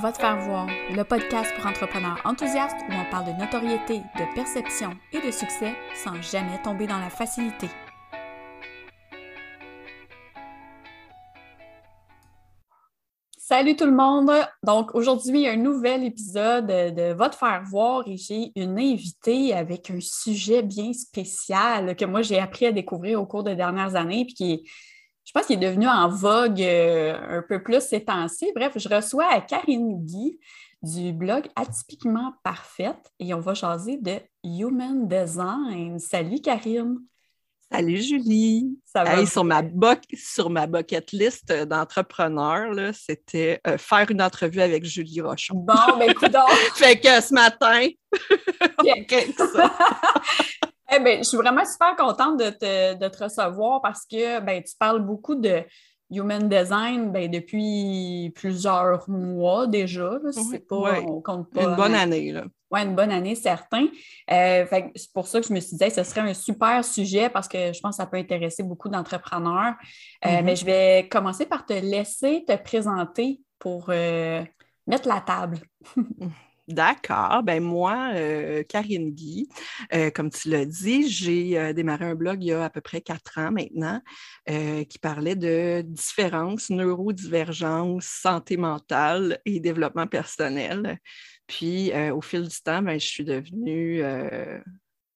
Va te faire voir, le podcast pour entrepreneurs enthousiastes où on parle de notoriété, de perception et de succès sans jamais tomber dans la facilité. Salut tout le monde! Donc aujourd'hui, un nouvel épisode de Va te faire voir et j'ai une invitée avec un sujet bien spécial que moi j'ai appris à découvrir au cours des dernières années puis qui est je pense qu'il est devenu en vogue euh, un peu plus ces temps-ci. Bref, je reçois Karine Guy du blog Atypiquement Parfaite et on va jaser de Human Design. Salut Karine! Salut Julie! Ça va sur, ma sur ma bucket list d'entrepreneurs, c'était euh, faire une entrevue avec Julie Rochon. Bon, ben écoute Fait que ce matin, Eh ben, je suis vraiment super contente de te, recevoir parce que ben, tu parles beaucoup de human design ben, depuis plusieurs mois déjà. C'est pas, compte pas. Une bonne année. Oui, une bonne année, certain. Euh, c'est pour ça que je me suis dit que ce serait un super sujet parce que je pense que ça peut intéresser beaucoup d'entrepreneurs. Euh, mm-hmm. Mais je vais commencer par te laisser te présenter pour euh, mettre la table. D'accord. Ben moi, euh, Karine Guy, euh, comme tu l'as dit, j'ai euh, démarré un blog il y a à peu près quatre ans maintenant qui parlait de différences, neurodivergence, santé mentale et développement personnel. Puis au fil du temps, ben, je suis devenue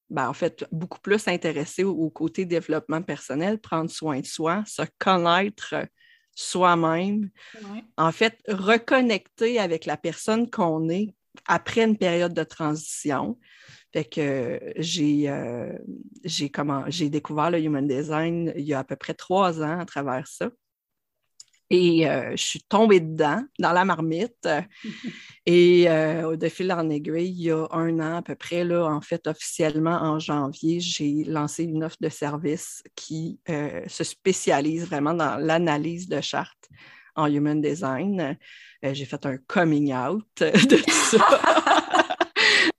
ben, en fait, beaucoup plus intéressée au, côté développement personnel, prendre soin de soi, se connaître soi-même. En fait, reconnecter avec la personne qu'on est après une période de transition. Fait que j'ai euh, j'ai découvert le Human Design il y a à peu près trois ans à travers ça. Et euh, je suis tombée dedans, dans la marmite. Et euh, au de fil en aiguille, il y a un an à peu près, là, en fait, officiellement en janvier, j'ai lancé une offre de service qui se spécialise vraiment dans l'analyse de chartes en Human Design. Euh, j'ai fait un coming out de tout ça.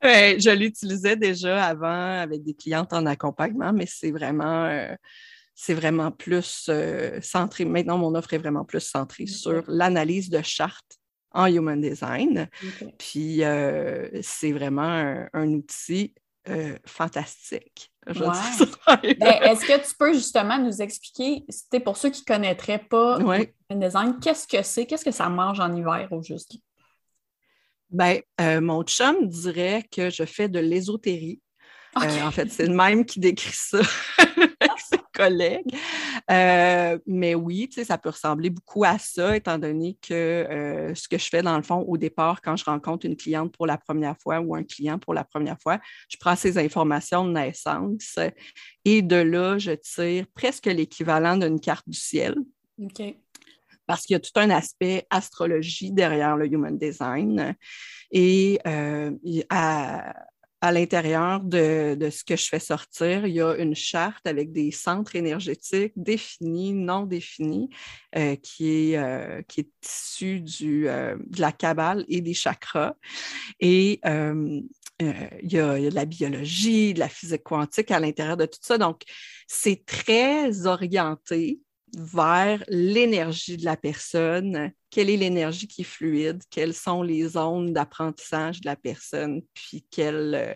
je l'utilisais déjà avant avec des clientes en accompagnement, mais c'est vraiment, euh, c'est vraiment plus euh, centré. Maintenant, mon offre est vraiment plus centrée sur l'analyse de chartes en Human Design. Puis c'est vraiment un outil fantastique. Ben, est-ce que tu peux justement nous expliquer, c'était pour ceux qui ne connaîtraient pas le design, qu'est-ce que c'est, qu'est-ce que ça mange en hiver au juste? Ben, euh, mon chum dirait que je fais de l'ésotérie. Euh, en fait, c'est le même qui décrit ça collègues. Euh, mais oui, ça peut ressembler beaucoup à ça, étant donné que euh, ce que je fais dans le fond au départ, quand je rencontre une cliente pour la première fois ou un client pour la première fois, je prends ces informations de naissance et de là, je tire presque l'équivalent d'une carte du ciel. Parce qu'il y a tout un aspect astrologie derrière le human design. Et euh, à, à l'intérieur de, ce que je fais sortir, il y a une charte avec des centres énergétiques définis, non définis, euh, qui, est, euh, est issue euh, de la cabale et des chakras. Et il y, a, de la biologie, de la physique quantique à l'intérieur de tout ça. Donc, c'est très orienté vers l'énergie de la personne, quelle est l'énergie qui est fluide, quelles sont les zones d'apprentissage de la personne, puis quelle, euh,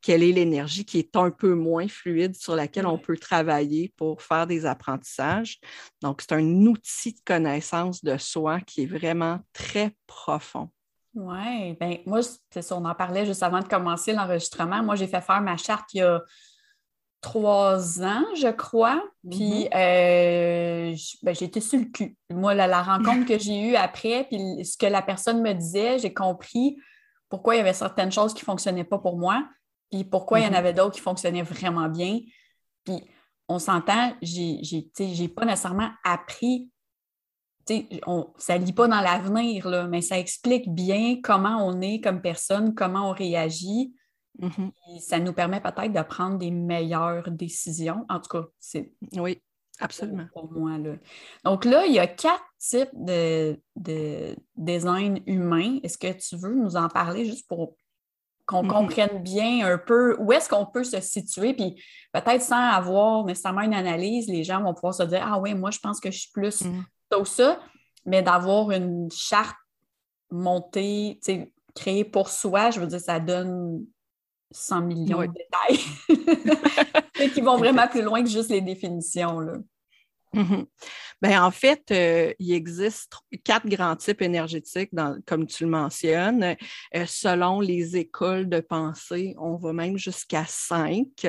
quelle est l'énergie qui est un peu moins fluide sur laquelle on peut travailler pour faire des apprentissages? Donc, c'est un outil de connaissance de soi qui est vraiment très profond. Oui, bien, moi, c'est ça, on en parlait juste avant de commencer l'enregistrement. Moi, j'ai fait faire ma charte il y a trois ans, je crois. Puis, mm-hmm. euh, ben, été sur le cul. Moi, la, rencontre que j'ai eue après, puis ce que la personne me disait, j'ai compris pourquoi il y avait certaines choses qui ne fonctionnaient pas pour moi, puis pourquoi il y en mm-hmm. avait d'autres qui fonctionnaient vraiment bien. Puis, on s'entend, j'ai n'ai pas nécessairement appris. On, ça ne lit pas dans l'avenir, mais ça explique bien comment on est comme personne, comment on réagit. Mm-hmm. Ça nous permet peut-être de prendre des meilleures décisions. En tout cas, c'est. Oui, absolument. Pour moi. Là. Donc là, il y a quatre types de, design humain. Est-ce que tu veux nous en parler juste pour qu'on mm-hmm. comprenne bien un peu où est-ce qu'on peut se situer, puis peut-être sans avoir nécessairement une analyse, les gens vont pouvoir se dire Ah oui, moi je pense que je suis plus mm ça, mais d'avoir une charte monter, créer pour soi, je veux dire, ça donne 100 millions de détails qui vont vraiment plus loin que juste les définitions. Là. Mhm. Ben, en fait, euh, il existe quatre grands types énergétiques, comme tu le mentionnes. Euh, selon les écoles de pensée, on va même jusqu'à cinq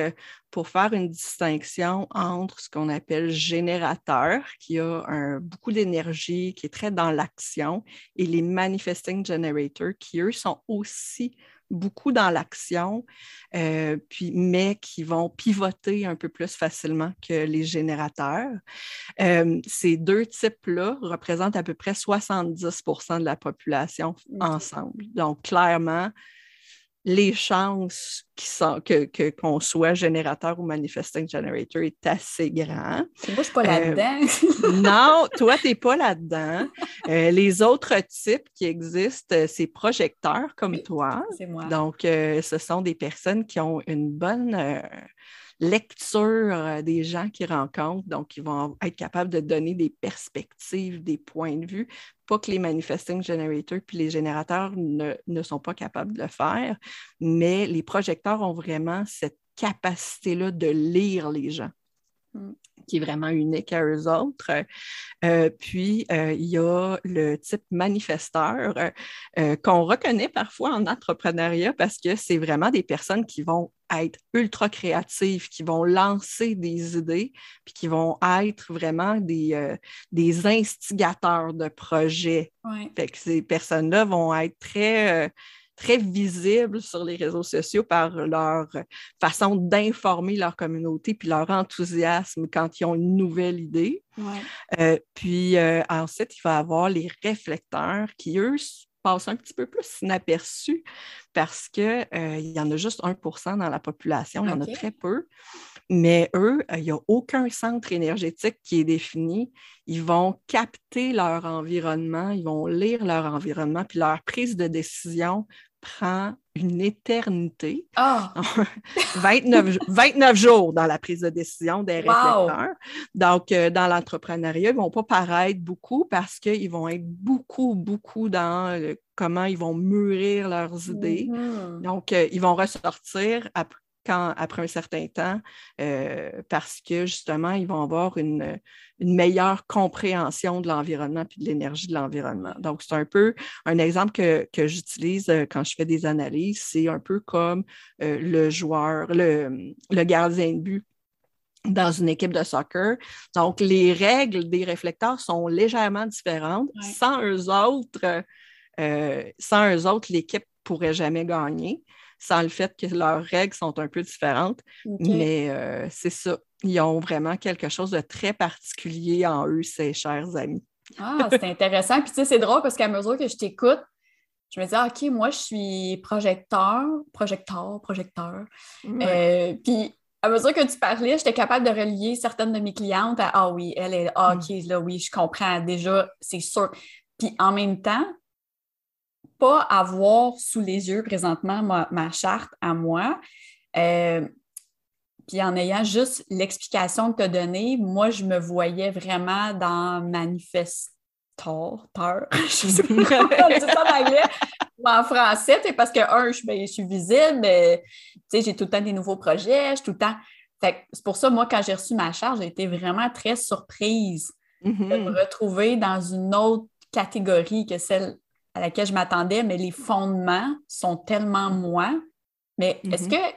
pour faire une distinction entre ce qu'on appelle générateur, qui a beaucoup d'énergie, qui est très dans l'action, et les manifesting generators, qui eux sont aussi beaucoup dans l'action, euh, puis, mais qui vont pivoter un peu plus facilement que les générateurs. Euh, ces deux types-là représentent à peu près 70% de la population ensemble. Donc, clairement, les chances que, qu'on soit générateur ou manifesting generator est assez grand. Moi, je ne suis pas là-dedans. Euh, non, toi, tu n'es pas là-dedans. Euh, les autres types qui existent, euh, c'est projecteurs comme toi. C'est moi. Donc, ce sont des personnes qui ont une bonne lecture euh, des gens qu'ils rencontrent. Donc, ils vont être capables de donner des perspectives, des points de vue. Pas que les manifesting generators puis les générateurs ne, ne sont pas capables de le faire, mais les projecteurs ont vraiment cette capacité-là de lire les gens. Mm qui est vraiment unique à eux autres. Euh, puis, euh, il y a le type manifesteur euh, qu'on reconnaît parfois en entrepreneuriat parce que c'est vraiment des personnes qui vont être ultra créatives, qui vont lancer des idées, puis qui vont être vraiment des, des instigateurs de projets. Fait que ces personnes-là vont être très très visibles sur les réseaux sociaux par leur façon d'informer leur communauté puis leur enthousiasme quand ils ont une nouvelle idée. Euh, puis euh, ensuite, il va y avoir les réflecteurs qui, eux, passent un petit peu plus inaperçus parce qu'il euh, y en a juste 1% dans la population, il y en a très peu. Mais eux, il n'y a aucun centre énergétique qui est défini. Ils vont capter leur environnement, ils vont lire leur environnement, puis leur prise de décision prend une éternité. 29, 29, jours dans la prise de décision des réflecteurs. Donc, euh, dans l'entrepreneuriat, ils ne vont pas paraître beaucoup parce qu'ils vont être beaucoup, beaucoup dans comment ils vont mûrir leurs idées. Mm-hmm. Donc, euh, ils vont ressortir après après un certain temps, euh, parce que justement, ils vont avoir une, meilleure compréhension de l'environnement puis de l'énergie de l'environnement. Donc, c'est un peu un exemple que, j'utilise euh, quand je fais des analyses. C'est un peu comme euh, le joueur, le, gardien de but dans une équipe de soccer. Donc, les règles des réflecteurs sont légèrement différentes. Sans eux autres, sans eux autres, l'équipe pourrait jamais gagner sans le fait que leurs règles sont un peu différentes. Mais euh, c'est ça. Ils ont vraiment quelque chose de très particulier en eux, ces chers amis. Ah, c'est intéressant. Puis tu sais, c'est drôle parce qu'à mesure que je t'écoute, je me dis, ah, OK, moi, je suis projecteur, projecteur, projecteur. Euh, puis à mesure que tu parlais, j'étais capable de relier certaines de mes clientes à Ah oui, elle est ah, OK, là, oui, je comprends déjà, c'est sûr. Puis en même temps, pas avoir sous les yeux présentement ma, charte à moi. Euh, puis en ayant juste l'explication que tu as donnée, moi, je me voyais vraiment dans manifestor, peur. je sais pas en anglais en français, parce que, un, ben, je, suis visible, mais j'ai tout le temps des nouveaux projets, je tout le temps. c'est pour ça, moi, quand j'ai reçu ma charge, j'ai été vraiment très surprise de me mm-hmm. retrouver dans une autre catégorie que celle à laquelle je m'attendais, mais les fondements sont tellement moi. Mais est-ce mm-hmm. que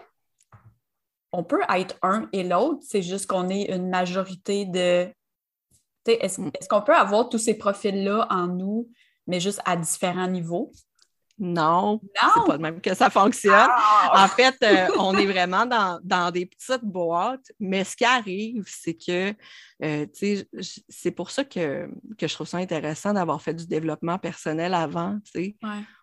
on peut être un et l'autre? C'est juste qu'on est une majorité de. Est-ce mm. est qu'on peut avoir tous ces profils-là en nous, mais juste à différents niveaux? Non, c'est pas de même que ça fonctionne. Ah! En fait, euh, on est vraiment dans, des petites boîtes, mais ce qui arrive, c'est que, euh, c'est pour ça que, je trouve ça intéressant d'avoir fait du développement personnel avant.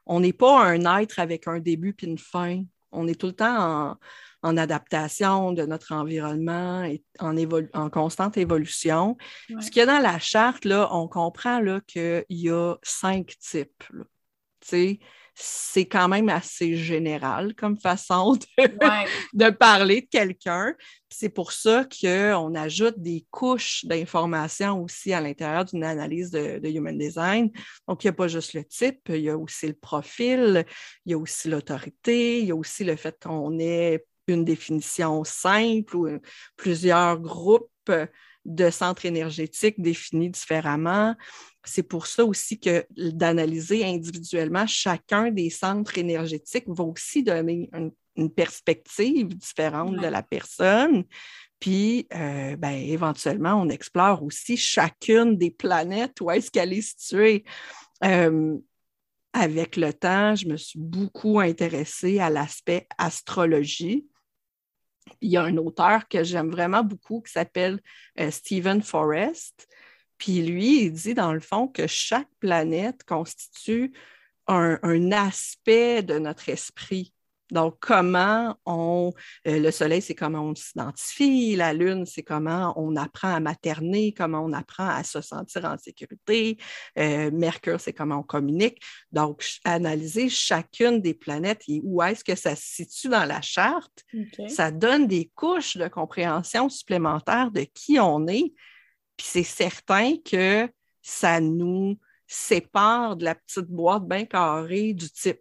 On n'est pas un être avec un début puis une fin. On est tout le temps en, adaptation de notre environnement et en, en constante évolution. Ce qu'il y a dans la charte, là, on comprend qu'il y a cinq types c'est quand même assez général comme façon de, parler de quelqu'un. C'est pour ça qu'on ajoute des couches d'informations aussi à l'intérieur d'une analyse de, Human Design. Donc, il n'y a pas juste le type, il y a aussi le profil, il y a aussi l'autorité, il y a aussi le fait qu'on ait une définition simple ou plusieurs groupes de centres énergétiques définis différemment. C'est pour ça aussi que d'analyser individuellement chacun des centres énergétiques va aussi donner une, perspective différente de la personne. Puis, euh, ben, éventuellement, on explore aussi chacune des planètes, où est-ce qu'elle est située. Euh, avec le temps, je me suis beaucoup intéressée à l'aspect astrologie. Il y a un auteur que j'aime vraiment beaucoup qui s'appelle euh, Stephen Forrest. Puis lui, il dit dans le fond que chaque planète constitue un, aspect de notre esprit. Donc, comment on. Euh, le Soleil, c'est comment on s'identifie. La Lune, c'est comment on apprend à materner, comment on apprend à se sentir en sécurité. Euh, Mercure, c'est comment on communique. Donc, analyser chacune des planètes et où est-ce que ça se situe dans la charte, ça donne des couches de compréhension supplémentaires de qui on est puis c'est certain que ça nous sépare de la petite boîte bien carrée du type.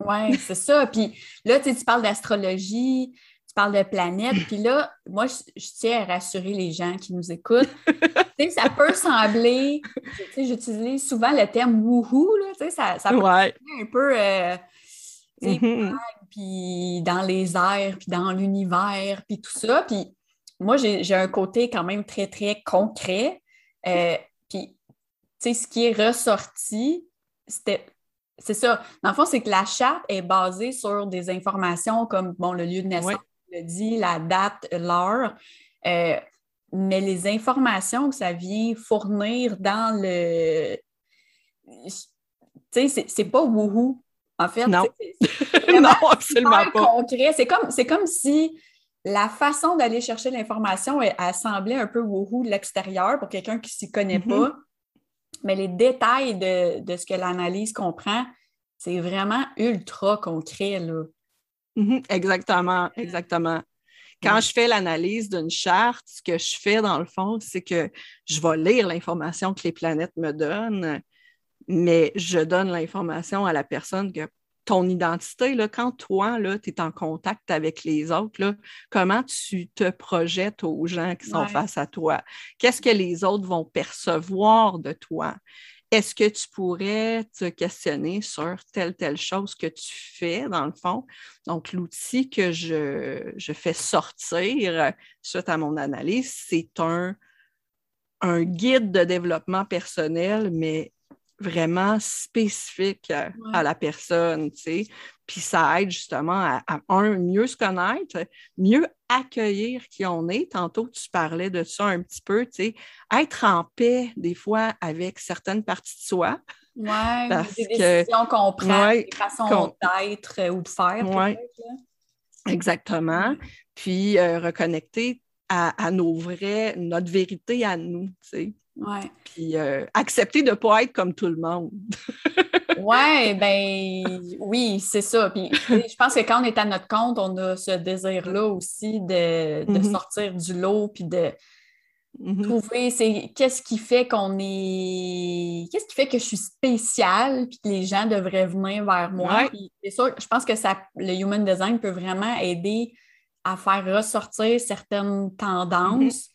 Oui, c'est ça. Puis là, tu parles d'astrologie, tu parles de planètes. Puis là, moi, je, tiens à rassurer les gens qui nous écoutent. ça peut sembler, j'utilise souvent le terme wouhou, ça, ça peut sembler un peu euh, mm-hmm. puis dans les airs, puis dans l'univers, puis tout ça. Puis moi, j'ai un côté quand même très, très concret. Euh, puis, tu sais, ce qui est ressorti, c'était. C'est ça. Dans le fond, c'est que la charte est basée sur des informations comme bon, le lieu de naissance, le dit, la date, l'heure. Euh, mais les informations que ça vient fournir dans le. Tu sais, c'est pas wouhou. En fait, non, non absolument pas. concret. C'est comme, comme si la façon d'aller chercher l'information, elle, semblait un peu wouhou de l'extérieur pour quelqu'un qui ne s'y connaît mm-hmm. pas. Mais les détails de, ce que l'analyse comprend, c'est vraiment ultra concret. Là. Mm-hmm. Exactement, exactement. Quand je fais l'analyse d'une charte, ce que je fais dans le fond, c'est que je vais lire l'information que les planètes me donnent, mais je donne l'information à la personne que ton identité, là, quand toi, tu es en contact avec les autres, là, comment tu te projettes aux gens qui sont face à toi? Qu'est-ce que les autres vont percevoir de toi? Est-ce que tu pourrais te questionner sur telle, telle chose que tu fais, dans le fond? Donc, l'outil que je, je, fais sortir suite à mon analyse, c'est un, un guide de développement personnel, mais vraiment spécifique à, la personne, tu sais. Puis ça aide justement à, un, mieux se connaître, mieux accueillir qui on est. Tantôt, tu parlais de ça un petit peu, tu sais. Être en paix, des fois, avec certaines parties de soi. Oui, des décisions qu'on prend, des façons d'être euh, ou de faire. Oui, exactement. Puis euh, reconnecter à, nos vrais, notre vérité à nous, tu sais. Ouais. Puis euh, accepter de ne pas être comme tout le monde. oui, ben oui, c'est ça. Puis je pense que quand on est à notre compte, on a ce désir-là aussi de, de mm-hmm. sortir du lot puis de mm-hmm. trouver c'est qu'est-ce qui fait qu'on est qu'est-ce qui fait que je suis spéciale puis que les gens devraient venir vers moi. C'est sûr, je pense que ça le human design peut vraiment aider à faire ressortir certaines tendances.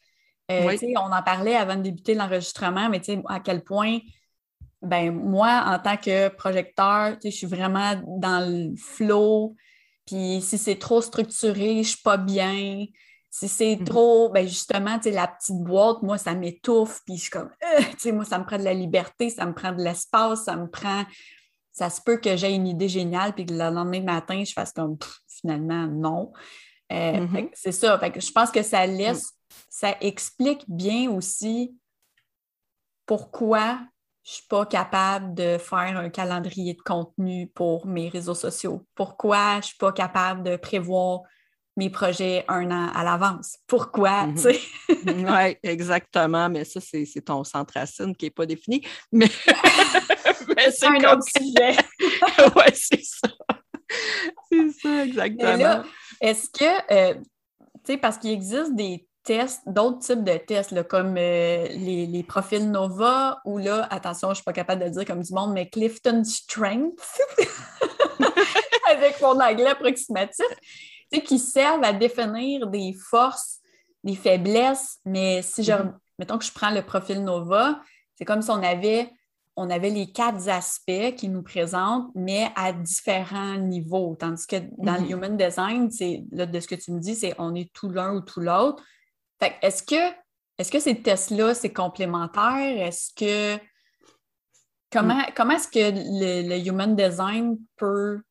Euh, on en parlait avant de débuter l'enregistrement, mais à quel point, ben, moi, en tant que projecteur, je suis vraiment dans le flow. Puis si c'est trop structuré, je ne suis pas bien. Si c'est mm-hmm. trop, ben justement, la petite boîte, moi, ça m'étouffe. Puis je suis comme, euh, moi, ça me prend de la liberté, ça me prend de l'espace, ça me prend. Ça se peut que j'ai une idée géniale, puis que le lendemain matin, je fasse comme, finalement, non. Euh, mm-hmm. C'est ça. je pense que ça laisse, ça explique bien aussi pourquoi je ne suis pas capable de faire un calendrier de contenu pour mes réseaux sociaux. Pourquoi je ne suis pas capable de prévoir mes projets un an à l'avance? Pourquoi, tu sais? oui, exactement, mais ça, c'est ton centre racine qui n'est pas défini. Mais c'est un autre sujet. oui, c'est ça. C'est ça, exactement. est-ce que, euh, tu sais, parce qu'il existe des tests, d'autres types de tests, comme euh, les, profils NOVA ou là, attention, je ne suis pas capable de le dire comme du monde, mais Clifton Strength, avec mon anglais approximatif, qui servent à définir des forces, des faiblesses, mais si je, mm-hmm. mettons que je prends le profil NOVA, c'est comme si on avait, on avait les quatre aspects qui nous présentent, mais à différents niveaux. Tandis que dans le mm-hmm. Human Design, c'est de ce que tu me dis, c'est on est tout l'un ou tout l'autre. Est-ce que, est que ces tests-là, c'est complémentaire? Est-ce que comment, mm. comment est-ce que le, Human Design peut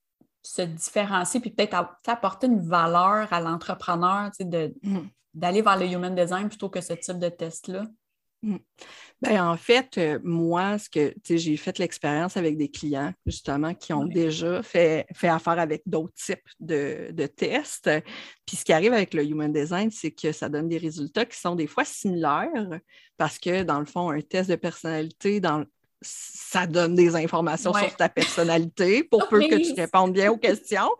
se différencier puis peut-être apporter une valeur à l'entrepreneur mm. d'aller vers le Human Design plutôt que ce type de test-là? Mm. Ben, en fait, euh, moi, ce que j'ai fait l'expérience avec des clients, justement, qui ont déjà fait, fait affaire avec d'autres types de, tests. Puis ce qui arrive avec le Human Design, c'est que ça donne des résultats qui sont des fois similaires parce que, dans le fond, un test de personnalité, dans, ça donne des informations sur ta personnalité pour peu que tu répondes bien aux questions.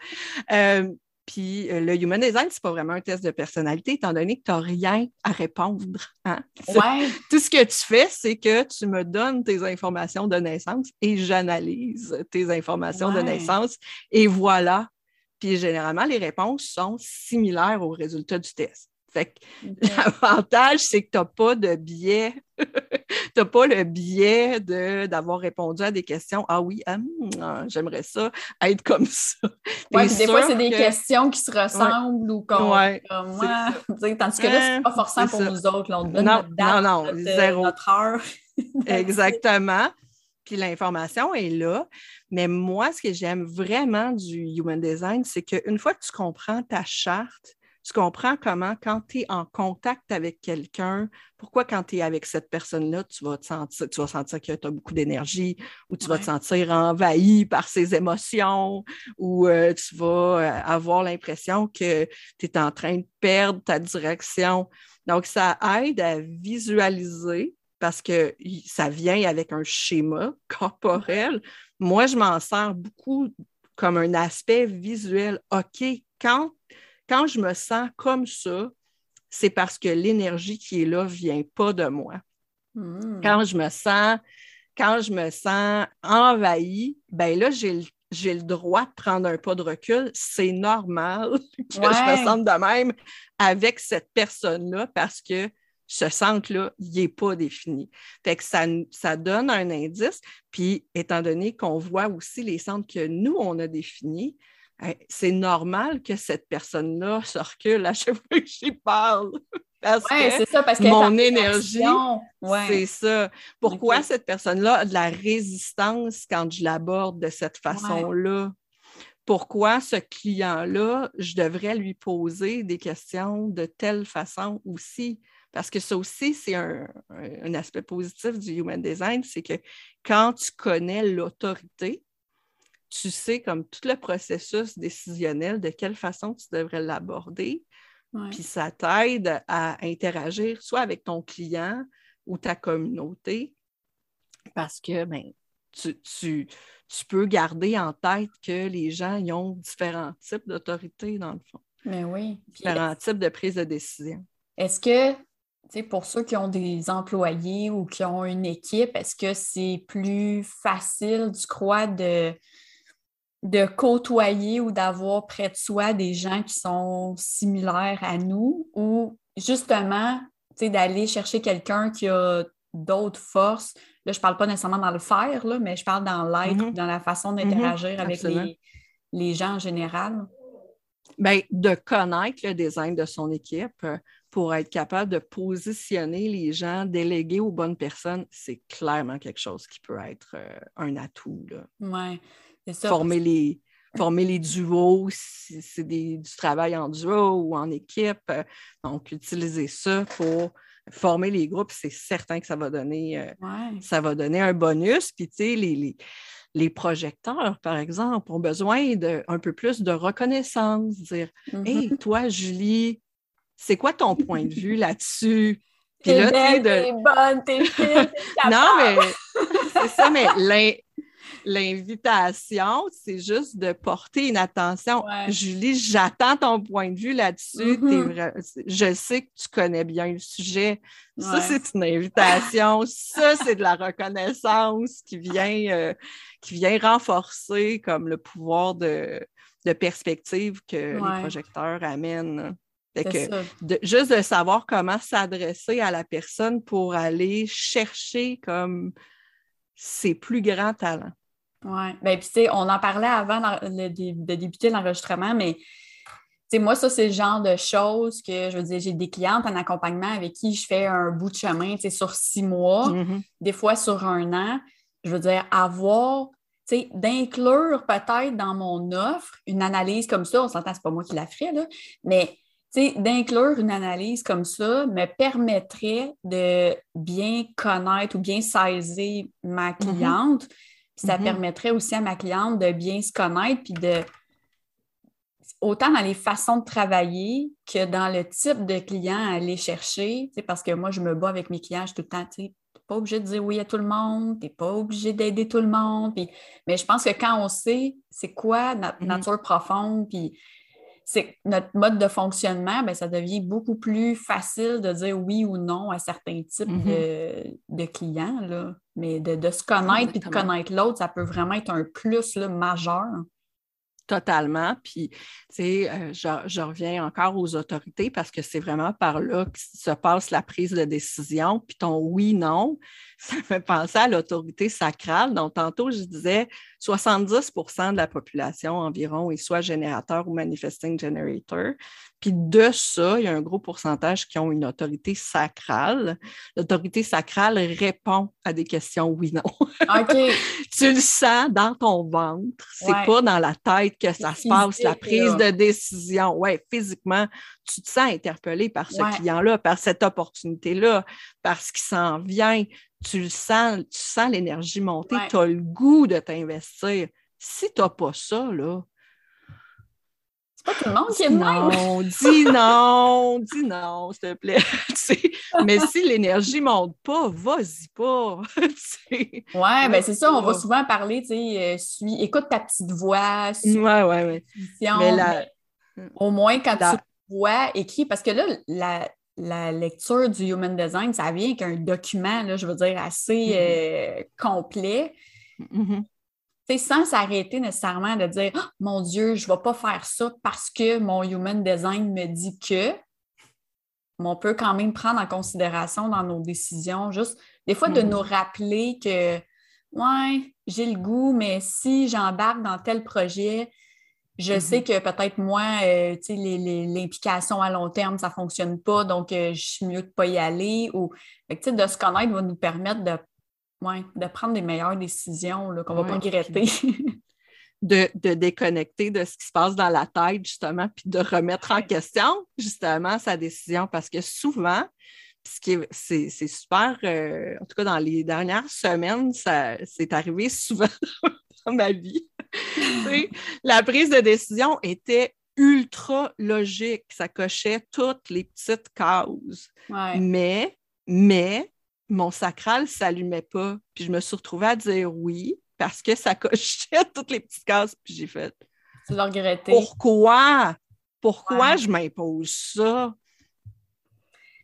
Euh, puis euh, le Human Design, c'est pas vraiment un test de personnalité, étant donné que tu n'as rien à répondre. Hein. Tout ce que tu fais, c'est que tu me donnes tes informations de naissance et j'analyse tes informations de naissance. Et voilà. Puis généralement, les réponses sont similaires aux résultats du test. Fait l'avantage, c'est que tu n'as pas de biais. tu n'as pas le biais d'avoir répondu à des questions. Ah oui, hum, ah, j'aimerais ça être comme ça. Oui, des fois, c'est des questions qui se ressemblent ou comme, moi. Tandis que là, c'est pas forcément pour nous autres. on donne non, notre date, non, non, zéro. notre heure. Exactement. Puis l'information est là. Mais moi, ce que j'aime vraiment du Human Design, c'est qu'une fois que tu comprends ta charte, tu comprends comment, quand tu es en contact avec quelqu'un, pourquoi quand tu es avec cette personne-là, tu vas te sentir, tu vas sentir que tu as beaucoup d'énergie ou tu vas te sentir envahi par ses émotions ou euh, tu vas euh, avoir l'impression que tu es en train de perdre ta direction. Donc, ça aide à visualiser parce que ça vient avec un schéma corporel. Moi, je m'en sers beaucoup comme un aspect visuel. OK, quand quand je me sens comme ça, c'est parce que l'énergie qui est là ne vient pas de moi. Hmm. Quand je me sens, quand je me sens envahie, ben là, j'ai le droit de prendre un pas de recul. C'est normal que je me sente de même avec cette personne-là parce que ce centre-là, il n'est pas défini. Fait que ça, ça donne un indice. Puis, étant donné qu'on voit aussi les centres que nous, on a définis, c'est normal que cette personne-là se recule à chaque fois que j'y parle. Parce que ça, parce mon énergie, c'est ça. Pourquoi cette personne-là a de la résistance quand je l'aborde de cette façon-là? Pourquoi ce client-là, je devrais lui poser des questions de telle façon aussi? Parce que ça aussi, c'est un, aspect positif du Human Design, c'est que quand tu connais l'autorité, tu sais comme tout le processus décisionnel, de quelle façon tu devrais l'aborder. Puis ça t'aide à interagir soit avec ton client ou ta communauté parce que ben, tu, peux garder en tête que les gens ont différents types d'autorité dans le fond. Mais oui. Différents types de prise de décision. Est-ce que pour ceux qui ont des employés ou qui ont une équipe, est-ce que c'est plus facile, tu crois, de, de côtoyer ou d'avoir près de soi des gens qui sont similaires à nous ou justement d'aller chercher quelqu'un qui a d'autres forces. Là, je ne parle pas nécessairement dans le faire, là, mais je parle dans l'être, mm-hmm. dans la façon d'interagir mm-hmm. avec les, gens en général. Bien, de connaître le design de son équipe euh, pour être capable de positionner les gens, délégués aux bonnes personnes, c'est clairement quelque chose qui peut être euh, un atout. Oui former, les, former les duos, si c'est du travail en duo ou en équipe. Euh, donc, utiliser ça pour former les groupes, c'est certain que ça va donner, euh, ça va donner un bonus. Puis, tu sais, les, les, projecteurs, par exemple, ont besoin d'un peu plus de reconnaissance. Dire mm-hmm. Hey, toi, Julie, c'est quoi ton point de vue là-dessus? T'es belle, t'es bonne, t'es fine, Non, mais c'est ça, mais l'invitation, c'est juste de porter une attention. Julie, j'attends ton point de vue là-dessus. Mm-hmm. Je sais que tu connais bien le sujet. Ça, c'est une invitation. ça, c'est de la reconnaissance qui vient, euh, qui vient renforcer comme le pouvoir de, perspective que les projecteurs amènent. Que juste de savoir comment s'adresser à la personne pour aller chercher comme ses plus grands talents. Oui. Bien, puis, tu sais, on en parlait avant de débuter l'enregistrement, mais sais, moi, ça, c'est le genre de choses que, je veux dire, j'ai des clientes en accompagnement avec qui je fais un bout de chemin, tu sais, sur six mois, mm-hmm. des fois sur un an. Je veux dire, avoir, tu sais, d'inclure peut-être dans mon offre une analyse comme ça, on s'entend, c'est pas moi qui la ferai, là, mais d'inclure une analyse comme ça me permettrait de bien connaître ou bien saisir ma mm-hmm. Cliente. ça mm-hmm. permettrait aussi à ma cliente de bien se connaître puis de autant dans les façons de travailler que dans le type de client à aller chercher, parce que moi, je me bats avec mes clients, tout le temps, tu n'es pas obligé de dire oui à tout le monde, tu n'es pas obligé d'aider tout le monde. mais je pense que quand on sait c'est quoi notre mm-hmm. nature profonde, puis c'est notre mode de fonctionnement, bien, ça devient beaucoup plus facile de dire oui ou non à certains types mm-hmm. de, clients. Là. Mais de, se connaître et de connaître l'autre, ça peut vraiment être un plus là, majeur. Totalement. Puis, tu sais, euh, je, reviens encore aux autorités parce que c'est vraiment par là que se passe la prise de décision. Puis ton oui-non, ça me fait penser à l'autorité sacrale. Donc, tantôt, je disais 70% de la population environ est soit générateur ou manifesting generator. Puis de ça, il y a un gros pourcentage qui ont une autorité sacrale. L'autorité sacrale répond à des questions oui-non. OK. tu le sens dans ton ventre. C'est pas dans la tête que ça se passe, la prise de décision. Oui, physiquement, tu te sens interpellé par ce client-là, par cette opportunité-là, par ce qui s'en vient. Tu le sens, tu sens l'énergie monter, tu as le goût de t'investir. Si tu n'as pas ça, là, pas tout le monde qui aime Non, dis non, dis non, s'il te plaît. mais si l'énergie ne monte pas, vas-y pas. oui, ben c'est ça, on va souvent parler, tu sais, euh, écoute ta petite voix. Oui, oui, oui. Mais, au moins quand tu vois écrit, parce que là, la, lecture du Human Design, ça vient qu'un document, là, je veux dire, assez mm-hmm. euh, complet. Mm-hmm sans s'arrêter nécessairement de dire oh, Mon Dieu, je ne vais pas faire ça parce que mon human design me dit que. Mais on peut quand même prendre en considération dans nos décisions, juste des fois de mm-hmm. nous rappeler que Ouais, j'ai le goût, mais si j'embarque dans tel projet, je mm-hmm. sais que peut-être moi, euh, l'implication à long terme, ça ne fonctionne pas, donc euh, je suis mieux de ne pas y aller. Ou de se connaître va nous permettre de oui, de prendre des meilleures décisions qu'on ne va pas regretter. de, déconnecter de ce qui se passe dans la tête, justement, puis de remettre en question, justement, sa décision. Parce que souvent, c'est super, euh, en tout cas dans les dernières semaines, ça c'est arrivé souvent dans ma vie. la prise de décision était ultra logique. Ça cochait toutes les petites causes. Mais, mais mon sacral ne s'allumait pas. Puis je me suis retrouvée à dire oui parce que ça cochait toutes les petites cases. Puis j'ai fait. Tu l'as regretté. Pourquoi? Pourquoi je m'impose ça?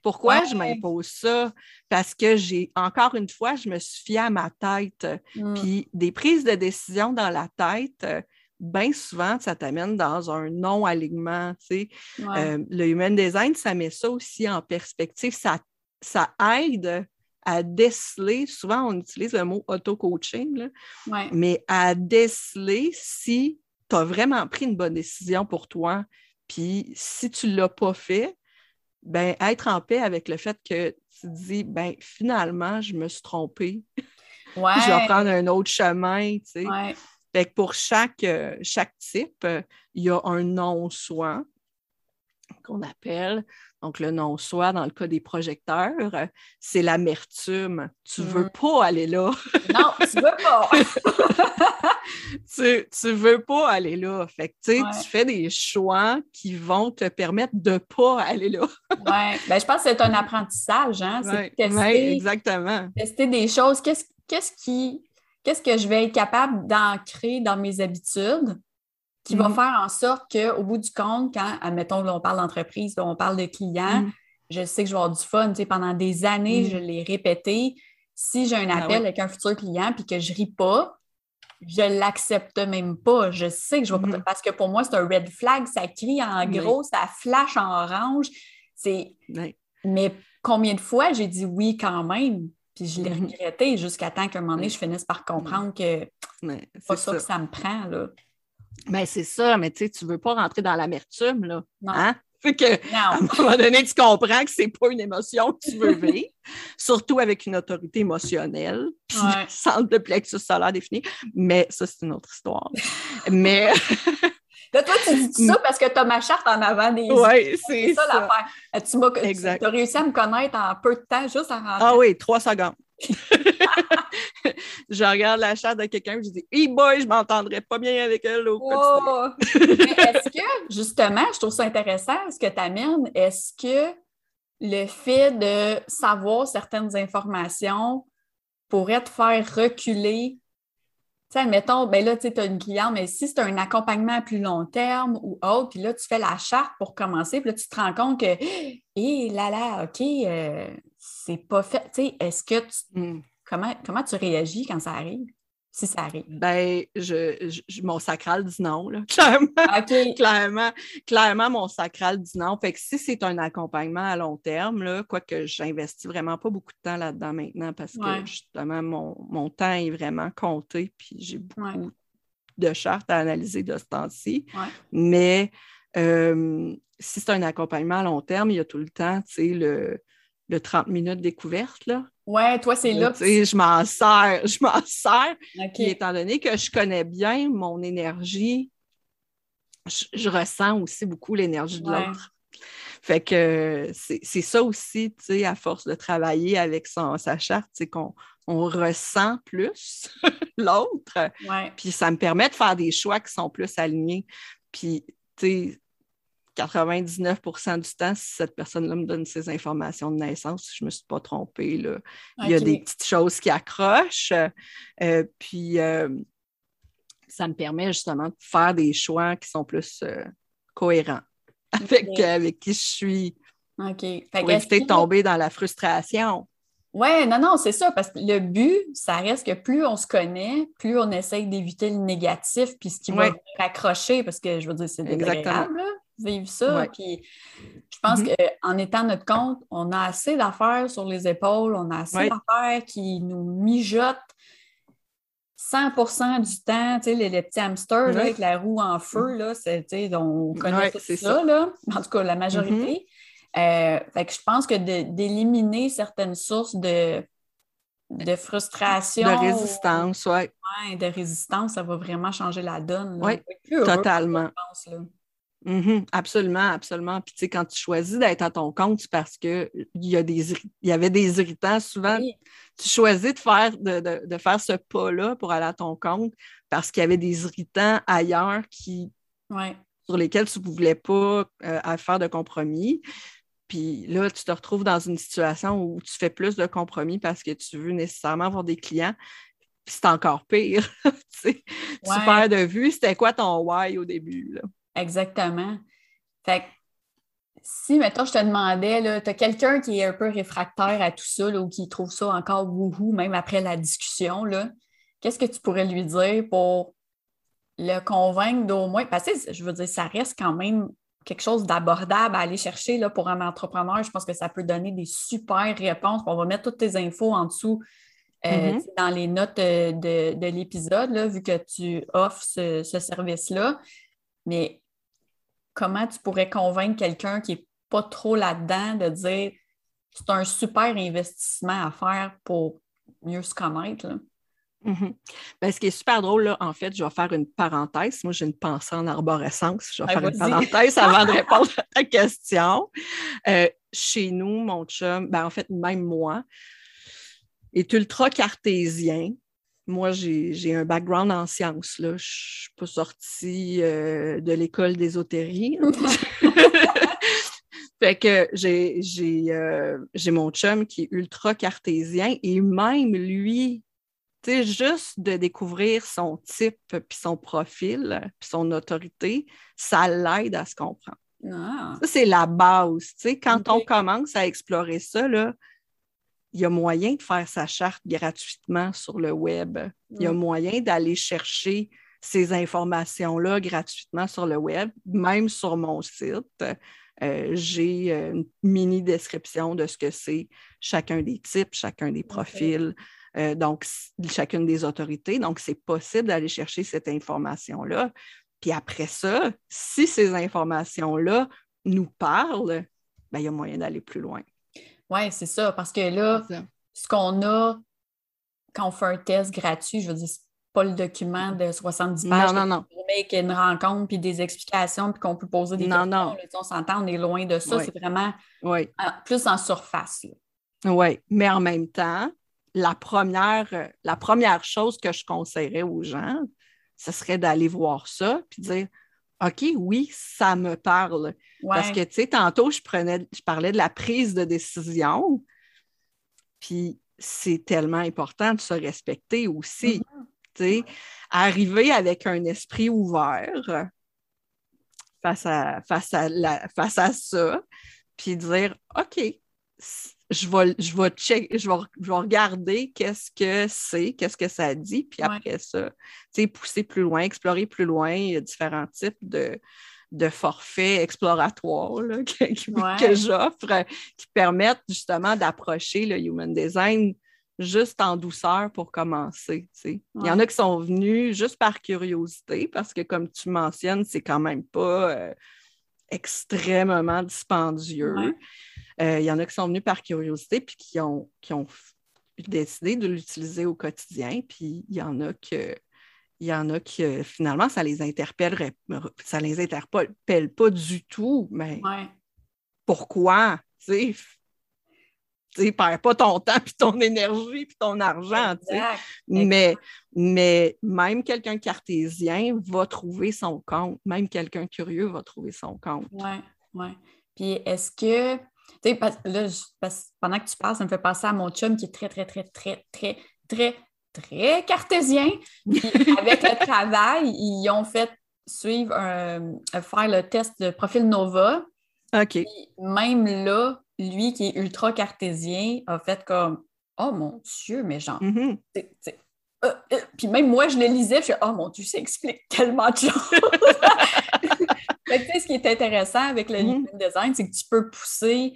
Pourquoi je m'impose ça? Parce que j'ai, encore une fois, je me suis fiée à ma tête. Mm. Puis des prises de décision dans la tête, bien souvent, ça t'amène dans un non-alignement. Euh, le human design, ça met ça aussi en perspective. Ça, ça aide à déceler, souvent on utilise le mot auto-coaching, mais à déceler si tu as vraiment pris une bonne décision pour toi, puis si tu ne l'as pas fait, ben être en paix avec le fait que tu dis, ben finalement, je me suis trompée. je vais prendre un autre chemin, tu sais. pour chaque, euh, chaque type, il y a un non-soi qu'on appelle. Donc, le non-soi, dans le cas des projecteurs, c'est l'amertume. Tu ne veux mm. pas aller là. non, tu veux pas. tu, ne veux pas aller là. Fait que, tu fais des choix qui vont te permettre de ne pas aller là. oui, ben, je pense que c'est un apprentissage. Hein? C'est tester, exactement. tester des choses. Qu'est-ce, qu'est-ce qui qu'est-ce que je vais être capable d'ancrer dans mes habitudes? Qui va Mhm. faire en sorte qu'au bout du compte, quand, admettons, là, on parle d'entreprise, on parle de clients, Mhm. je sais que je vais avoir du fun. Tu sais, pendant des années, Mhm. je l'ai répété. Si j'ai un Ah appel ouais. avec un futur client puis que je ris pas, je l'accepte même pas. Je sais que je vais pas- parce que pour moi, c'est un red flag, ça crie en gros, ça flash en orange. C'est mais combien de fois j'ai dit oui quand même, puis je l'ai regretté jusqu'à temps qu'à un moment donné, je finisse par comprendre que c'est pas ça, ça. que ça me prend. Là. Ben, c'est ça, mais tu sais, tu veux pas rentrer dans l'amertume, là. Non. Hein? Fait que, à un Non. moment donné, tu comprends que c'est pas une émotion que tu veux vivre, surtout avec une autorité émotionnelle, puis Ouais. centre de plexus solaire défini. Mais ça, c'est une autre histoire. Mais Là, toi, tu dis ça parce que tu as ma charte en avant des ouais, C'est ça, ça. l'affaire. Tu as réussi à me connaître en peu de temps, juste en rentrant. Ah oui, trois secondes. je regarde la chatte de quelqu'un et je dis Hey boy, je m'entendrais pas bien avec elle au. Wow! Mais est-ce que, justement, je trouve ça intéressant ce que tu amènes, est-ce que le fait de savoir certaines informations pourrait te faire reculer? Tu sais, admettons, ben là, tu sais, as une cliente, mais si c'est un accompagnement à plus long terme ou autre, puis là, tu fais la charte pour commencer, puis là, tu te rends compte que, hé là là, OK, euh, c'est pas fait. Tu sais, est-ce que tu, Hmm. comment, comment tu réagis quand ça arrive? Si ça arrive. Ben, je, mon sacral dit non, là, clairement. OK. clairement, clairement, mon sacral dit non. Fait que si c'est un accompagnement à long terme, là, quoique j'investis vraiment pas beaucoup de temps là-dedans maintenant parce que justement, mon, mon temps est vraiment compté, puis j'ai beaucoup Ouais. de chartes à analyser de ce temps-ci. Ouais. Mais euh, si c'est un accompagnement à long terme, il y a tout le temps, tu sais, le, le 30 minutes découverte, là. Ouais, toi, c'est là. Tu sais, je m'en sers, je m'en sers. OK. Puis étant donné que je connais bien mon énergie, je, je ressens aussi beaucoup l'énergie de Ouais. l'autre. Fait que c'est c'est ça aussi, tu sais, à force de travailler avec son, sa charte, c'est qu'on on ressent plus l'autre. Ouais. Puis ça me permet de faire des choix qui sont plus alignés. Puis, tu sais, 99% du temps, si cette personne-là me donne ces informations de naissance, je ne me suis pas trompée. Là. Il y a des petites choses qui accrochent. euh, puis, euh, ça me permet justement de faire des choix qui sont plus euh, cohérents avec, avec qui je suis OK. Pour éviter de tomber dans la frustration. Ouais, non, non, c'est ça, parce que le but, ça reste que plus on se connaît, plus on essaye d'éviter le négatif, puis ce qui va Ouais. venir accrocher, parce que je veux dire, c'est désagréable, vivre ça. Ouais. Puis je pense Mhm. qu'en étant notre compte, on a assez d'affaires sur les épaules, on a assez Ouais. d'affaires qui nous mijotent 100% du temps, tu sais, les, les petits hamsters là, avec la roue en feu, là, on connaît tout ça, ça. là, en tout cas la majorité. Euh, fait que je pense que d'éliminer certaines sources de, de frustration, De résistance, oui, ouais, de résistance, ça va vraiment changer la donne. heureux, totalement. je pense, là. Mhm, absolument, absolument. Puis, tu sais, quand tu choisis d'être à ton compte, c'est parce qu'il y, a des y avait des irritants. Souvent, Oui, tu choisis de faire, de, de- de faire ce pas-là pour aller à ton compte parce qu'il y avait des irritants ailleurs qui, ouais. sur lesquels tu ne voulais pas euh, faire de compromis. Puis là, tu te retrouves dans une situation où tu fais plus de compromis parce que tu veux nécessairement avoir des clients. Puis c'est encore pire. tu sais. Tu Ouais. perds de vue, c'était quoi ton why au début? Là? Exactement. Fait que si, mettons, je te demandais, tu as quelqu'un qui est un peu réfractaire à tout ça, là, ou qui trouve ça encore wouhou, même après la discussion, qu'est-ce que tu pourrais lui dire pour le convaincre d'au moins? Parce que, je veux dire, ça reste quand même quelque chose d'abordable à aller chercher là, pour un entrepreneur. Je pense que ça peut donner des super réponses. On va mettre toutes tes infos en dessous euh, Mhm. sais, dans les notes euh, de, de l'épisode, vu que tu offres ce, ce service-là. Mais comment tu pourrais convaincre quelqu'un qui n'est pas trop là-dedans de dire c'est un super investissement à faire pour mieux se connaître? Là? Mhm. Ben, ce qui est super drôle, là, en fait, je vais faire une parenthèse. Moi, j'ai une pensée en arborescence. Je vais Ah, faire une parenthèse avant de répondre à ta question. Euh, chez nous, mon chum, ben, en fait, même moi, est ultra cartésien. Moi, j'ai un background en sciences. Je ne suis pas sortie euh, de l'école d'ésotérie. fait que j'ai euh, j'ai mon chum qui est ultra cartésien et même lui juste de découvrir son type, puis son profil, puis son autorité, ça l'aide à se comprendre. Ah. Ça, c'est la base. Quand on commence à explorer ça, là, il y a moyen de faire sa charte gratuitement sur le web. Il y a moyen d'aller chercher ces informations-là gratuitement sur le web, même sur mon site. euh, j'ai euh, une mini description de ce que c'est chacun des types, chacun des profils, euh, donc chacune des autorités. Donc, c'est possible d'aller chercher cette information-là. Puis après ça, si ces informations-là nous parlent, ben, il y a moyen d'aller plus loin. Oui, c'est ça. Parce que là, ce qu'on a quand on fait un test gratuit, je veux dire, c'est pas le document de 70 pages. Non, non, non. Mais qu'il y a une rencontre, puis des explications, puis qu'on peut poser des Non, questions. non. là, on s'entend, on est loin de ça. C'est vraiment Oui. plus en surface. là. Oui, mais en même temps, la première, la première chose que je conseillerais aux gens, ce serait d'aller voir ça puis dire OK, oui, ça me parle. Ouais. Parce que, tu sais, tantôt, je, prenais, je parlais de la prise de décision, puis c'est tellement important de se respecter aussi. Mm-hmm. Tu sais, arriver avec un esprit ouvert face à, face à, la- face à ça, puis dire OK, je vais, je vais, check, je vais, je vais regarder qu'est-ce que c'est, qu'est-ce que ça dit, puis Ouais. après ça, tu sais, pousser plus loin, explorer plus loin. Il y a différents types de, de forfaits exploratoires là, que, que- Ouais. que j'offre qui permettent justement d'approcher le human design juste en douceur pour commencer. Il y en a qui sont venus juste par curiosité parce que, comme tu mentionnes, c'est quand même pas euh, extrêmement dispendieux. Ouais. Euh, il y en a qui sont venus par curiosité puis qui ont, qui ont décidé de l'utiliser au quotidien. Puis il y en a que il y en a qui, finalement, ça les interpelle, ça les interpelle pas du tout. Mais Ouais. pourquoi? Tu sais, perds pas ton temps, puis ton énergie, puis ton argent. Exact. Mais, mais même quelqu'un cartésien va trouver son compte. Même quelqu'un curieux va trouver son compte. Oui, oui. Puis est-ce que, tu sais, parce- là, je- parce- pendant que tu parles, ça me fait penser à mon chum qui est très, très, très, très, très, très, très cartésien. Puis avec le travail, ils ont fait suivre, un- faire le test de profil Nova. OK. Puis même là, lui qui est ultra cartésien a fait comme Oh mon Dieu, mais genre, Mhm. c'est- euh, euh. Puis même moi, je le lisais, je suis Oh mon Dieu, ça explique tellement de choses. Fait que, tu sais, ce qui est intéressant avec le human design, c'est que tu peux pousser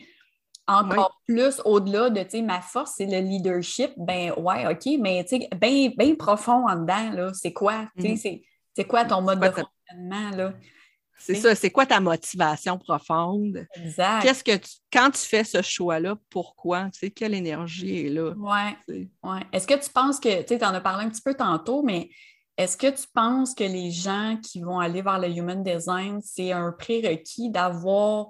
encore plus au-delà de tu sais, ma force, c'est le leadership. Ben ouais, OK, mais tu sais, bien ben profond en dedans, là, c'est quoi? Tu sais, Mhm. c'est- c'est quoi ton mode quoi de fonctionnement, là? C'est Oui. ça. C'est quoi ta motivation profonde? Exact. Qu'est-ce que tu, quand tu fais ce choix-là, pourquoi? Tu sais, quelle énergie est là? Ouais. Est-ce que tu penses que, tu sais, tu en as parlé un petit peu tantôt, mais est-ce que tu penses que les gens qui vont aller vers le human design, c'est un prérequis d'avoir.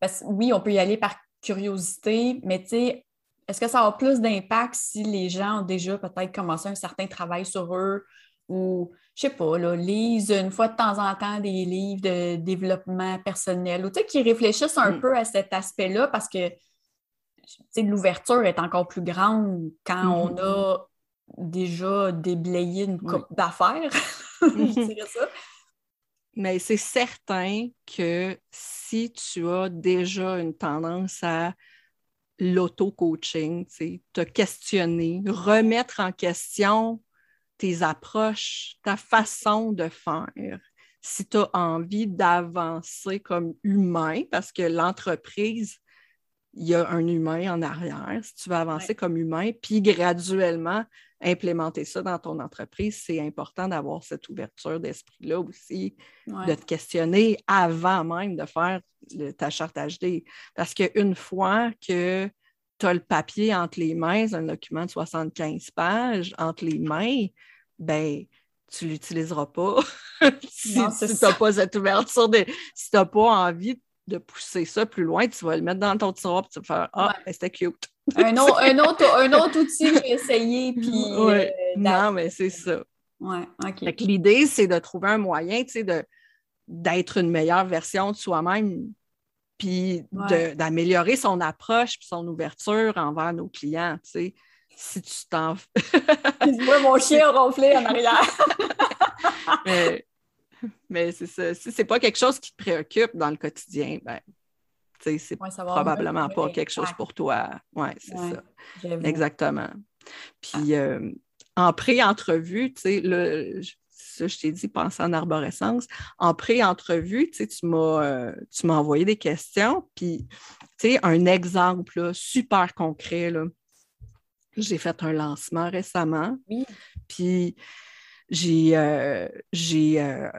Parce que oui, on peut y aller par curiosité, mais tu sais, est-ce que ça a plus d'impact si les gens ont déjà peut-être commencé un certain travail sur eux ou, je sais pas, là, lisent une fois de temps en temps des livres de développement personnel ou tu sais, qui réfléchissent un Mm. peu à cet aspect-là parce que tu sais, l'ouverture est encore plus grande quand on Mhm. a déjà déblayé une Oui. coupe d'affaires. Mhm. Je dirais ça. Mais c'est certain que si tu as déjà une tendance à l'auto-coaching, te questionner, remettre en question tes approches, ta façon de faire, si tu as envie d'avancer comme humain, parce que l'entreprise, il y a un humain en arrière, si tu veux avancer Ouais. comme humain, puis graduellement implémenter ça dans ton entreprise, c'est important d'avoir cette ouverture d'esprit-là aussi Ouais. de te questionner avant même de faire le- ta charte HD. Parce qu'une fois que tu as le papier entre les mains, un document de 75 pages entre les mains, ben tu ne l'utiliseras pas si Non, tu n'as pas cette ouverture, de, si tu n'as pas envie de pousser ça plus loin, tu vas le mettre dans ton tiroir et tu vas faire Ah, Ouais. ben, c'était cute. un, autre, un, autre, un autre outil que j'ai essayé. Puis, Ouais. euh, Non, mais c'est ça. Ouais, OK. Fait que l'idée, c'est de trouver un moyen, tu sais, de, d'être une meilleure version de soi-même, puis Ouais. d'améliorer son approche puis son ouverture envers nos clients, tu sais. si tu t'en. je vois mon chien ronfler en arrière. mais, mais c'est ça. Si c'est pas quelque chose qui te préoccupe dans le quotidien, ben, c'est probablement pas quelque chose pour toi. Oui, c'est ça. Exactement. Puis euh, en pré-entrevue, tu sais, ça, je t'ai dit, penser en arborescence. En pré-entrevue, tu m'as euh, tu m'as envoyé des questions, puis tu sais, un exemple super concret. J'ai fait un lancement récemment. Puis j'ai euh, euh,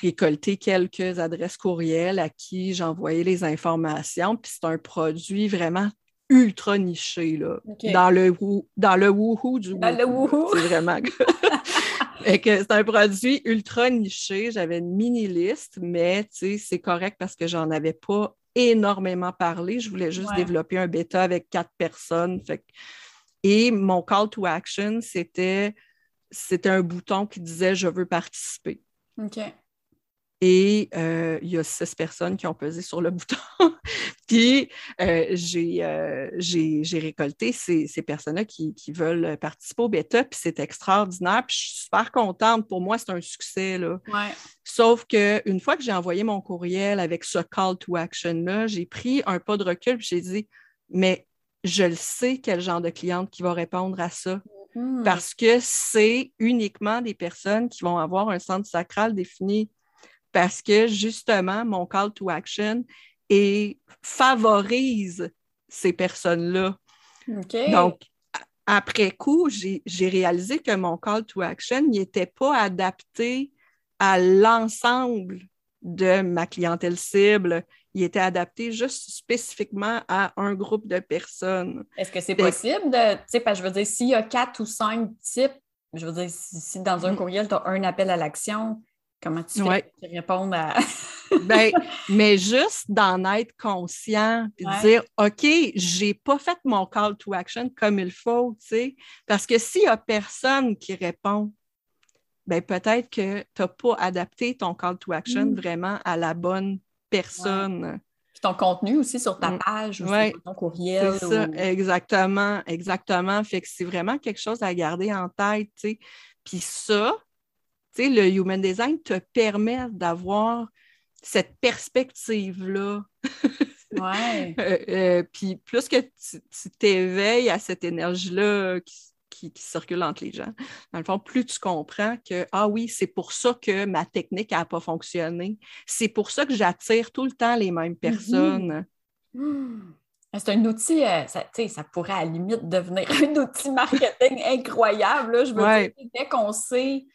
récolté quelques adresses courriels à qui j'envoyais les informations. Puis c'est un produit vraiment ultra niché, là, dans le dans le woohoo du Dans le woohoo. C'est vraiment... c'est un produit ultra niché. J'avais une mini liste, mais c'est correct parce que j'en avais pas énormément parlé. Je voulais juste développer un bêta avec quatre personnes. Et mon call to action, c'était c'était un bouton qui disait je veux participer. OK. Et euh, il y a six personnes qui ont pesé sur le bouton. Puis euh, euh, j'ai récolté ces, personnes-là qui, veulent participer au bêta, puis c'est extraordinaire. Puis je suis super contente. Pour moi, c'est un succès. Là. Sauf qu'une fois que j'ai envoyé mon courriel avec ce call to action-là, j'ai pris un pas de recul, puis j'ai dit, mais je le sais quel genre de cliente qui va répondre à ça. Mm-hmm. Parce que c'est uniquement des personnes qui vont avoir un centre sacral défini parce que justement, mon call to action favorise ces personnes-là. Donc, après coup, j'ai réalisé que mon call to action n'était pas adapté à l'ensemble de ma clientèle cible. Il était adapté juste spécifiquement à un groupe de personnes. Est-ce que c'est possible de, tu sais, je veux dire, s'il y a quatre ou cinq types, je veux dire, si, dans un mm. courriel, tu as un appel à l'action, Comment tu fais répondre à. ben, mais juste d'en être conscient et de dire OK, j'ai pas fait mon call to action comme il faut, tu sais. Parce que s'il y a personne qui répond, ben peut-être que tu n'as pas adapté ton call to action mm. vraiment à la bonne personne. ton contenu aussi sur ta mm. page ou sur ton courriel. C'est ça, exactement, exactement. Fait que c'est vraiment quelque chose à garder en tête, tu sais. Puis ça, le Human Design te permet d'avoir cette perspective-là. Ouais. Euh, euh, puis plus que tu t'éveilles à cette énergie-là qui, circule entre les gens, dans le fond, plus tu comprends que, ah oui, c'est pour ça que ma technique n'a pas fonctionné. C'est pour ça que j'attire tout le temps les mêmes personnes. C'est un outil, euh, ça, ça, pourrait à la limite devenir un outil marketing incroyable. Je veux dire, dès qu'on sait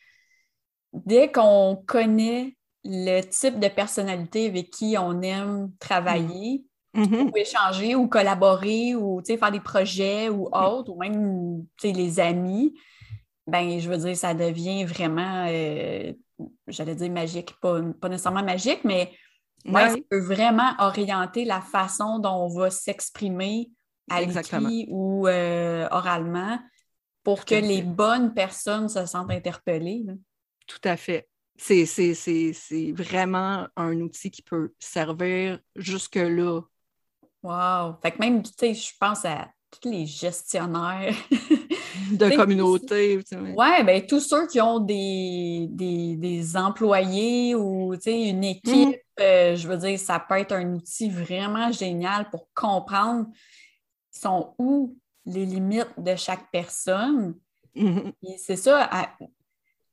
dès qu'on connaît le type de personnalité avec qui on aime travailler, mm-hmm. ou échanger, ou collaborer, ou faire des projets ou autres, ou même les amis, ben je veux dire, ça devient vraiment, euh, j'allais dire magique, pas, nécessairement magique, mais ça peut vraiment orienter la façon dont on va s'exprimer à l'écrit ou euh, oralement pour que les bonnes personnes se sentent interpellées. Tout à fait. C'est vraiment un outil qui peut servir jusque-là. Wow! Fait que même, tu sais, je pense à tous les gestionnaires de communauté. Oui, bien, tous ceux qui ont des, des, employés ou une équipe, mhm. euh, je veux dire, ça peut être un outil vraiment génial pour comprendre sont où les limites de chaque personne. Mhm. C'est ça,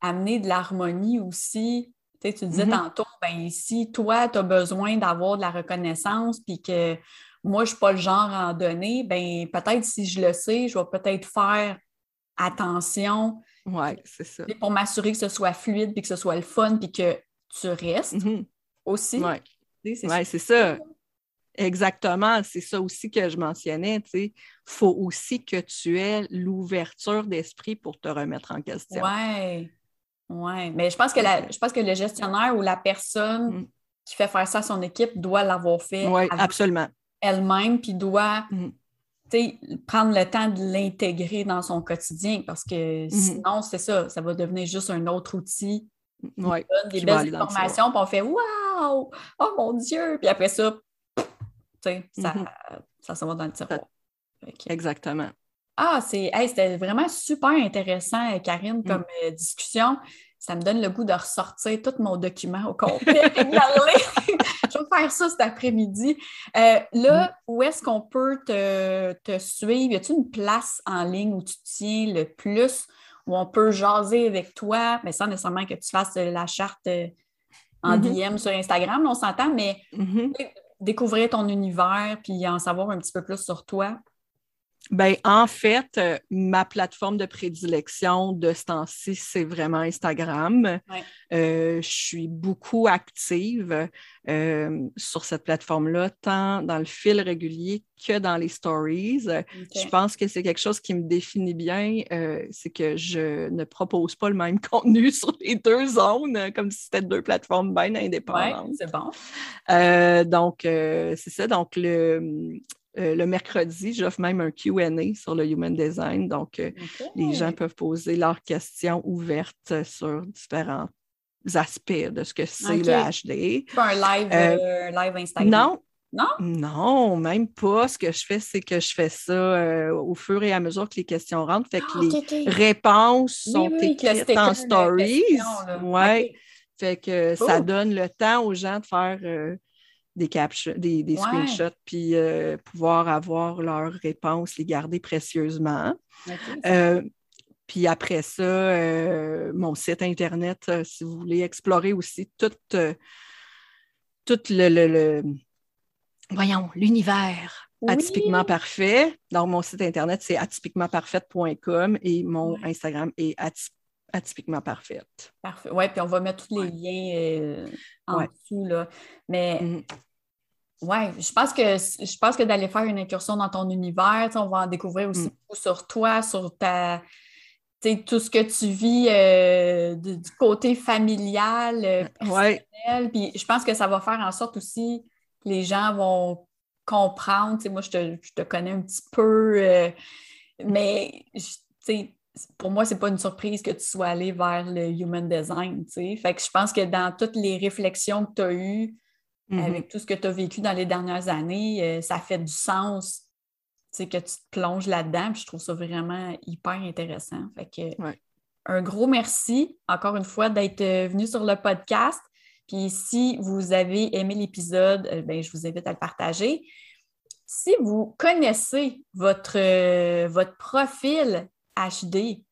amener de l'harmonie aussi. Tu, disais mm-hmm. tantôt, ben si toi, tu as besoin d'avoir de la reconnaissance, puis que moi, je ne suis pas le genre à en donner, ben peut-être si je le sais, je vais peut-être faire attention. Oui, c'est ça. Pour m'assurer que ce soit fluide, puis que ce soit le fun, puis que tu restes mm-hmm. aussi. Oui, c'est ça. Exactement, c'est ça aussi que je mentionnais. Il faut aussi que tu aies l'ouverture d'esprit pour te remettre en question. Oui. Oui, mais je pense, que je pense que le gestionnaire ou la personne mm. qui fait faire ça à son équipe doit l'avoir fait oui, absolument. Elle-même, puis doit mm. prendre le temps de l'intégrer dans son quotidien parce que mm-hmm. sinon, c'est ça, ça va devenir juste un autre outil. Oui, donne des belles informations, puis on fait Waouh! Oh mon Dieu! Puis après ça, ça, mm-hmm. ça, ça va dans le tiroir. Exactement. Ah, c'est c'était vraiment super intéressant, Karine, comme mm. discussion ça me donne le goût de ressortir tout mon document au complet et de Je vais faire ça cet après-midi. Euh, là, mm. où est-ce qu'on peut te, suivre? Y a-t-il une place en ligne où tu tiens le plus, où on peut jaser avec toi, mais sans nécessairement que tu fasses la charte euh, en mm-hmm. DM sur Instagram, on s'entend, mais mm-hmm. découvrir ton univers puis en savoir un petit peu plus sur toi? Ben, en fait, euh, ma plateforme de prédilection de ce temps-ci, c'est vraiment Instagram. Euh, je suis beaucoup active euh, sur cette plateforme-là, tant dans le fil régulier que dans les stories. Je pense que c'est quelque chose qui me définit bien, c'est que je ne propose pas le même contenu sur les deux zones, comme si c'était deux plateformes bien indépendantes. c'est bon. donc, c'est ça. Donc, le, euh, le mercredi, j'offre même un QA sur le Human Design. Donc, euh, les gens peuvent poser leurs questions ouvertes sur différents aspects de ce que c'est le HD. Pas un live, euh, live Instagram. Non. Non? Non, même pas. Ce que je fais, c'est que je fais ça au fur et à mesure que les questions rentrent. Fait que ah, les réponses sont écrites en stories. Oui. Fait que ça donne le temps aux gens de faire des captions, des, screenshots, puis euh, pouvoir avoir leurs réponses, les garder précieusement. Euh, puis après ça, euh, mon site Internet, si vous voulez explorer aussi tout, tout le, voyons, l'univers atypiquement parfait. Donc, mon site Internet, c'est atypiquementparfaite.com et mon Instagram est atypiquement parfaite. Parfait. Oui, puis on va mettre tous les liens en dessous. Là. Mais mm-hmm. Oui, je pense que je pense que d'aller faire une incursion dans ton univers, on va en découvrir aussi mm. beaucoup sur toi, sur ta tout ce que tu vis euh, du, côté familial, euh, personnel. Puis je pense que ça va faire en sorte aussi que les gens vont comprendre. moi, je te, connais un petit peu, euh, mais pour moi, c'est pas une surprise que tu sois allé vers le human design. Fait que je pense que dans toutes les réflexions que tu as eues, Mm-hmm. Avec tout ce que tu as vécu dans les dernières années, euh, ça fait du sens que tu te plonges là-dedans. je trouve ça vraiment hyper intéressant. Fait que, Un gros merci, encore une fois, d'être euh, venu sur le podcast. Puis si vous avez aimé l'épisode, euh, ben, je vous invite à le partager. Si vous connaissez votre, votre profil HD,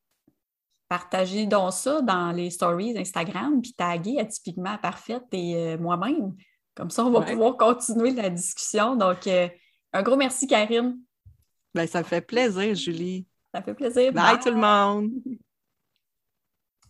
partagez donc ça dans les stories Instagram, puis taguez atypiquement parfaite et moi-même. Comme ça, on va pouvoir continuer la discussion. Donc, euh, un gros merci, Karine. Ben, ça fait plaisir, Julie. Ça fait plaisir. Bye tout le monde.